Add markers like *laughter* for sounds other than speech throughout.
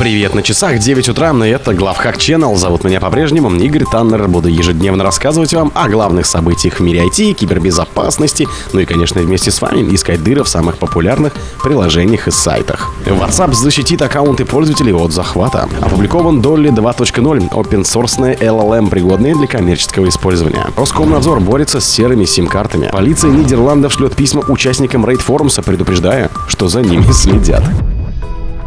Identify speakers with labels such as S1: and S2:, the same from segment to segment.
S1: Привет, на часах 9 утра, и это Главхак Channel. Зовут меня по-прежнему Игорь Таннер. Буду ежедневно рассказывать вам о главных событиях в мире IT, кибербезопасности, ну и, конечно, вместе с вами искать дыры в самых популярных приложениях и сайтах. WhatsApp защитит аккаунты пользователей от захвата. Опубликован Dolly 2.0, open source LLM, пригодные для коммерческого использования. Роскомнадзор борется с серыми сим-картами. Полиция Нидерландов шлет письма участникам рейд форума, предупреждая, что за ними *laughs* следят.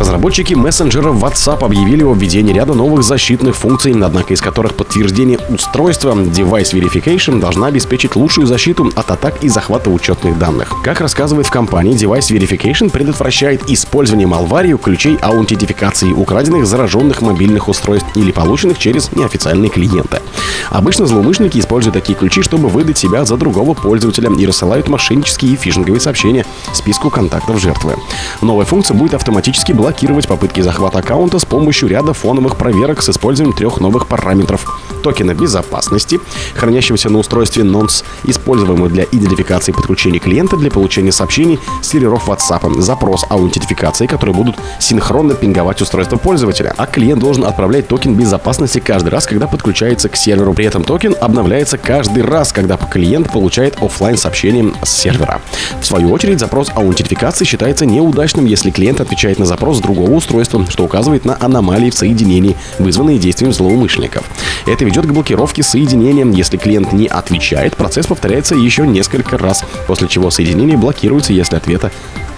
S1: Разработчики мессенджера WhatsApp объявили о введении ряда новых защитных функций, однако из которых подтверждение устройства Device Verification должна обеспечить лучшую защиту от атак и захвата учетных данных. Как рассказывает в компании, Device Verification предотвращает использование малварию ключей аутентификации, украденных зараженных мобильных устройств или полученных через неофициальные клиенты. Обычно злоумышленники используют такие ключи, чтобы выдать себя за другого пользователя и рассылают мошеннические и фишинговые сообщения списку контактов жертвы. Новая функция будет автоматически блокировать блокировать попытки захвата аккаунта с помощью ряда фоновых проверок с использованием трех новых параметров. Токена безопасности, хранящегося на устройстве nonce, используемого для идентификации подключения клиента для получения сообщений с серверов WhatsApp, запрос аутентификации, которые будут синхронно пинговать устройство пользователя, а клиент должен отправлять токен безопасности каждый раз, когда подключается к серверу. При этом токен обновляется каждый раз, когда клиент получает офлайн сообщение с сервера. В свою очередь, запрос аутентификации считается неудачным, если клиент отвечает на запрос с другого устройства, что указывает на аномалии в соединении, вызванные действием злоумышленников. Это ведет к блокировке соединения. Если клиент не отвечает, процесс повторяется еще несколько раз, после чего соединение блокируется, если ответа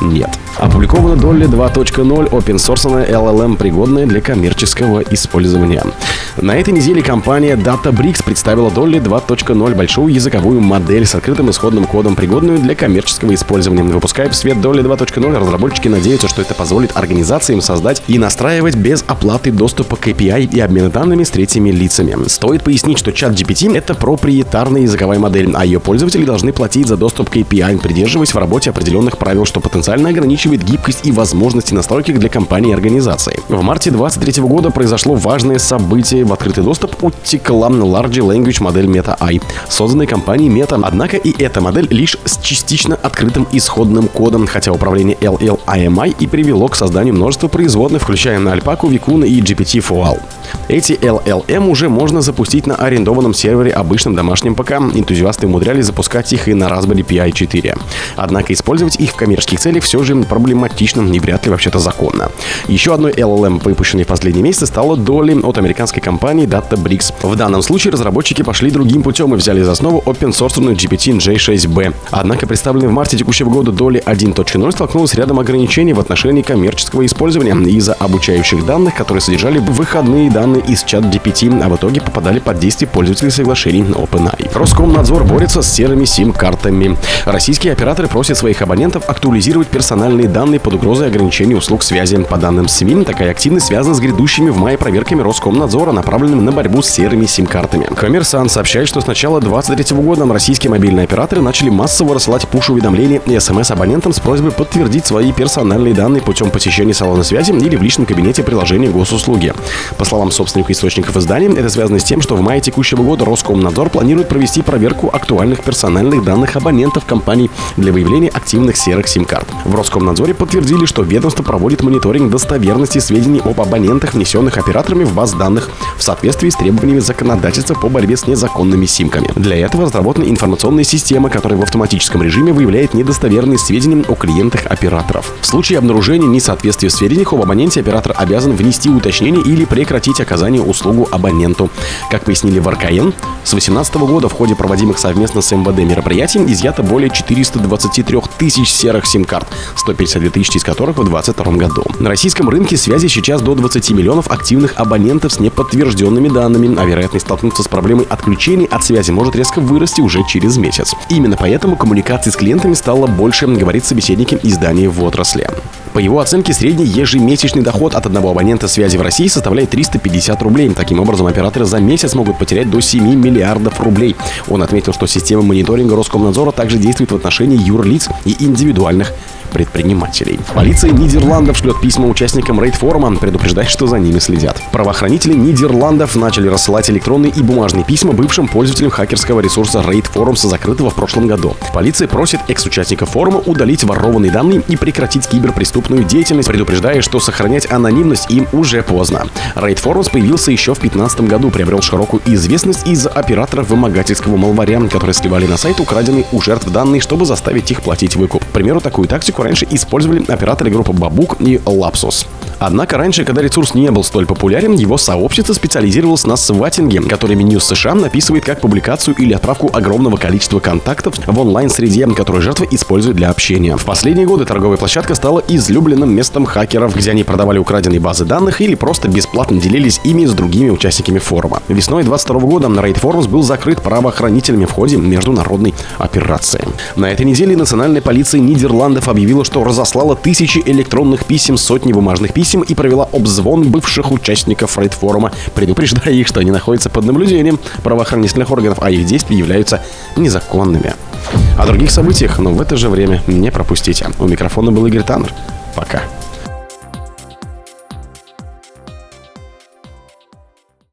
S1: нет. Опубликована Dolly 2.0 open source LLM, пригодная для коммерческого использования. На этой неделе компания DataBricks представила Dolly 2.0 большую языковую модель с открытым исходным кодом, пригодную для коммерческого использования. Выпуская в свет Dolly 2.0, разработчики надеются, что это позволит организациям создать и настраивать без оплаты доступа к API и обмена данными с третьими лицами. Стоит пояснить, что чат GPT — это проприетарная языковая модель, а ее пользователи должны платить за доступ к API, придерживаясь в работе определенных правил, что потенциально ограничивает гибкость и возможности настройки для компании и организации. В марте 2023 года произошло важное событие в открытый доступ утекла Large Language модель Meta AI, созданной компанией Meta. Однако и эта модель лишь с частично открытым исходным кодом, хотя управление LLIMI и привело к созданию множества производных, включая на Alpaca, Vicuna и GPT-4Al. Эти LLM уже можно запустить на арендованном сервере обычном домашнем ПК. Энтузиасты умудрялись запускать их и на Raspberry Pi 4. Однако использовать их в коммерческих целях все же проблематично и вряд ли вообще-то законно. Еще одной LLM, выпущенной в последние месяцы, стала Dolly от американской компании DataBricks. В данном случае разработчики пошли другим путем и взяли за основу open source GPT J6B. Однако представленный в марте текущего года Dolly 1.0 столкнулась с рядом ограничений в отношении коммерческого использования из-за обучающих данных, которые содержали выходные данные из чат GPT, а в итоге попадали под действие пользователей соглашений OpenAI. Роскомнадзор борется с серыми сим-картами. Российские операторы просят своих абонентов актуализировать персональные данные под угрозой ограничения услуг связи. По данным СМИ, такая активность связана с грядущими в мае проверками Роскомнадзора, направленными на борьбу с серыми сим-картами. Коммерсант сообщает, что с начала 2023 года российские мобильные операторы начали массово рассылать пуш-уведомления и смс абонентам с просьбой подтвердить свои персональные данные путем посещения салона связи или в личном кабинете приложения госуслуги. По словам собственных источников издания, это связано с тем, что в мае текущего года Роскомнадзор планирует провести проверку актуальных персональных данных абонентов компаний для выявления активных серых сим-карт. В Роскомнадзоре подтвердили, что ведомство проводит мониторинг достоверности сведений об абонентах, внесенных операторами в баз данных в соответствии с требованиями законодательства по борьбе с незаконными симками. Для этого разработана информационная система, которая в автоматическом режиме выявляет недостоверные сведения о клиентах операторов. В случае обнаружения несоответствия в сведениях об абоненте оператор обязан внести уточнение или прекратить оказание услугу абоненту. Как пояснили в РКН, с 2018 года в ходе проводимых совместно с МВД мероприятий изъято более 423 тысяч серых сим-карт, 152 тысячи из которых в 2022 году. На российском рынке связи сейчас до 20 миллионов активных абонентов с неподтвержденными данными, а вероятность столкнуться с проблемой отключений от связи может резко вырасти уже через месяц. Именно поэтому коммуникации с клиентами стало больше, говорит собеседники издания в отрасли. По его оценке, средний ежемесячный доход от одного абонента связи в России составляет 350 рублей. Таким образом, операторы за месяц могут потерять до 7 миллиардов рублей. Он отметил, что система мониторинга Роскомнадзора также действует в отношении юрлиц и индивидуальных предпринимателей. Полиция Нидерландов шлет письма участникам рейд-форума, предупреждая, что за ними следят. Правоохранители Нидерландов начали рассылать электронные и бумажные письма бывшим пользователям хакерского ресурса Raid Forums, закрытого в прошлом году. Полиция просит экс-участников форума удалить ворованные данные и прекратить киберпреступную деятельность, предупреждая, что сохранять анонимность им уже поздно. Raid Forums появился еще в 2015 году, приобрел широкую известность из-за операторов вымогательского малваря, которые сливали на сайт украденные у жертв данные, чтобы заставить их платить выкуп. К примеру, такую тактику раньше использовали операторы группы Бабук и Lapsus. Однако раньше, когда ресурс не был столь популярен, его сообщество специализировалось на сватинге, который меню США написывает как публикацию или отправку огромного количества контактов в онлайн-среде, которую жертва использует для общения. В последние годы торговая площадка стала излюбленным местом хакеров, где они продавали украденные базы данных или просто бесплатно делились ими с другими участниками форума. Весной 22 года Raid Forums был закрыт правоохранителями в ходе международной операции. На этой неделе национальная полиция Нидерландов объявила, что разослала тысячи электронных писем, сотни бумажных писем и провела обзвон бывших участников рейд-форума, предупреждая их, что они находятся под наблюдением правоохранительных органов, а их действия являются незаконными. О других событиях, но в это же время не пропустите. У микрофона был Игорь Таннер. Пока.